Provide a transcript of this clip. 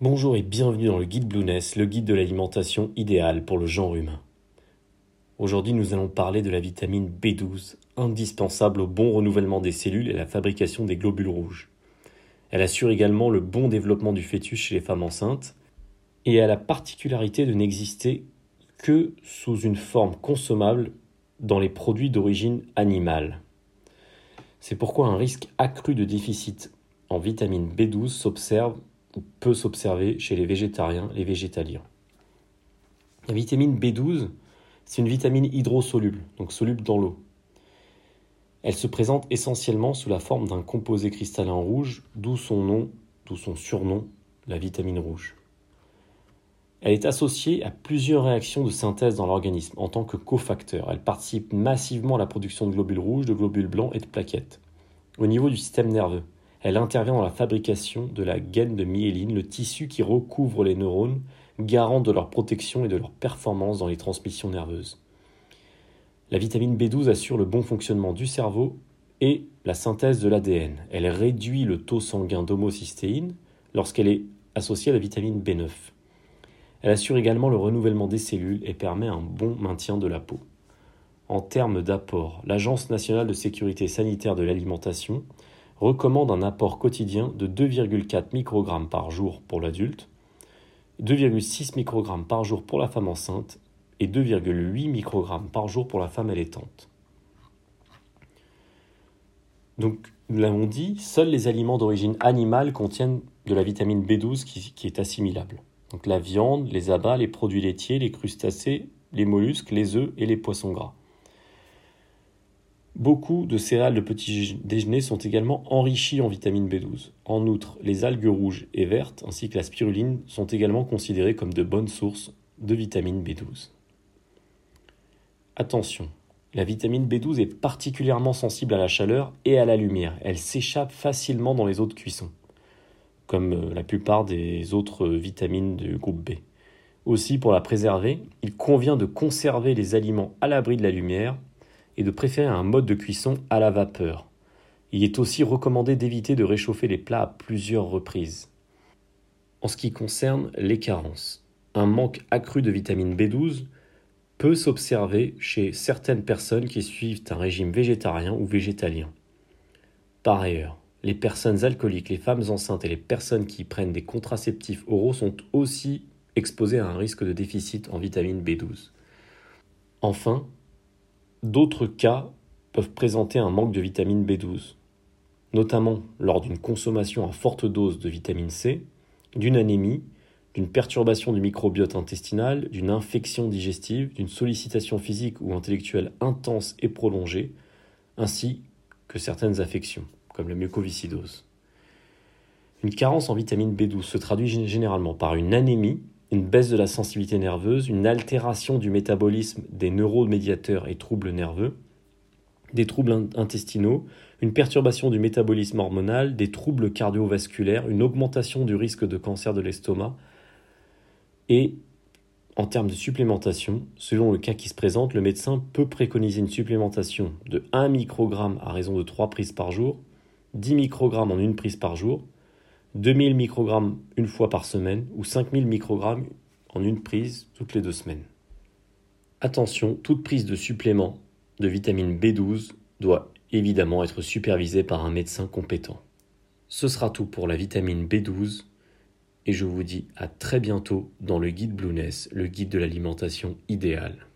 Bonjour et bienvenue dans le guide Blueness, le guide de l'alimentation idéale pour le genre humain. Aujourd'hui, nous allons parler de la vitamine B12, indispensable au bon renouvellement des cellules et la fabrication des globules rouges. Elle assure également le bon développement du fœtus chez les femmes enceintes et a la particularité de n'exister que sous une forme consommable dans les produits d'origine animale. C'est pourquoi un risque accru de déficit en vitamine B12 s'observe peut s'observer chez les végétariens, les végétaliens. La vitamine B12, c'est une vitamine hydrosoluble, donc soluble dans l'eau. Elle se présente essentiellement sous la forme d'un composé cristallin rouge, d'où son nom, d'où son surnom, la vitamine rouge. Elle est associée à plusieurs réactions de synthèse dans l'organisme en tant que cofacteur. Elle participe massivement à la production de globules rouges, de globules blancs et de plaquettes. Au niveau du système nerveux, elle intervient dans la fabrication de la gaine de myéline, le tissu qui recouvre les neurones, garant de leur protection et de leur performance dans les transmissions nerveuses. La vitamine B12 assure le bon fonctionnement du cerveau et la synthèse de l'ADN. Elle réduit le taux sanguin d'homocystéine lorsqu'elle est associée à la vitamine B9. Elle assure également le renouvellement des cellules et permet un bon maintien de la peau. En termes d'apport, l'Agence nationale de sécurité sanitaire de l'alimentation recommande un apport quotidien de 2,4 microgrammes par jour pour l'adulte, 2,6 microgrammes par jour pour la femme enceinte et 2,8 microgrammes par jour pour la femme allaitante. Donc, nous l'avons dit, seuls les aliments d'origine animale contiennent de la vitamine B12 qui, est assimilable. Donc la viande, les abats, les produits laitiers, les crustacés, les mollusques, les œufs et les poissons gras. Beaucoup de céréales de petit déjeuner sont également enrichies en vitamine B12. En outre, les algues rouges et vertes ainsi que la spiruline sont également considérées comme de bonnes sources de vitamine B12. Attention, la vitamine B12 est particulièrement sensible à la chaleur et à la lumière. Elle s'échappe facilement dans les eaux de cuisson, comme euh, la plupart des autres vitamines du groupe B. Aussi, pour la préserver, il convient de conserver les aliments à l'abri de la lumière et de préférer un mode de cuisson à la vapeur. Il est aussi recommandé d'éviter de réchauffer les plats à plusieurs reprises. En ce qui concerne les carences, un manque accru de vitamine B12 peut s'observer chez certaines personnes qui suivent un régime végétarien ou végétalien. Par ailleurs, les personnes alcooliques, les femmes enceintes et les personnes qui prennent des contraceptifs oraux sont aussi exposées à un risque de déficit en vitamine B12. Enfin, D'autres cas peuvent présenter un manque de vitamine B12, notamment lors d'une consommation à forte dose de vitamine C, d'une anémie, d'une perturbation du microbiote intestinal, d'une infection digestive, d'une sollicitation physique ou intellectuelle intense et prolongée, ainsi que certaines affections, comme la mucoviscidose. Une carence en vitamine B12 se traduit généralement par une anémie une baisse de la sensibilité nerveuse, une altération du métabolisme des neuromédiateurs et troubles nerveux, des troubles intestinaux, une perturbation du métabolisme hormonal, des troubles cardiovasculaires, une augmentation du risque de cancer de l'estomac. Et en termes de supplémentation, selon le cas qui se présente, le médecin peut préconiser une supplémentation de 1 microgramme à raison de 3 prises par jour, 10 microgrammes en une prise par jour, 2000 microgrammes une fois par semaine ou 5000 microgrammes en une prise toutes les deux semaines. Attention, toute prise de supplément de vitamine B12 doit évidemment être supervisée par un médecin compétent. Ce sera tout pour la vitamine B12 et je vous dis à très bientôt dans le guide Blueness, le guide de l'alimentation idéale.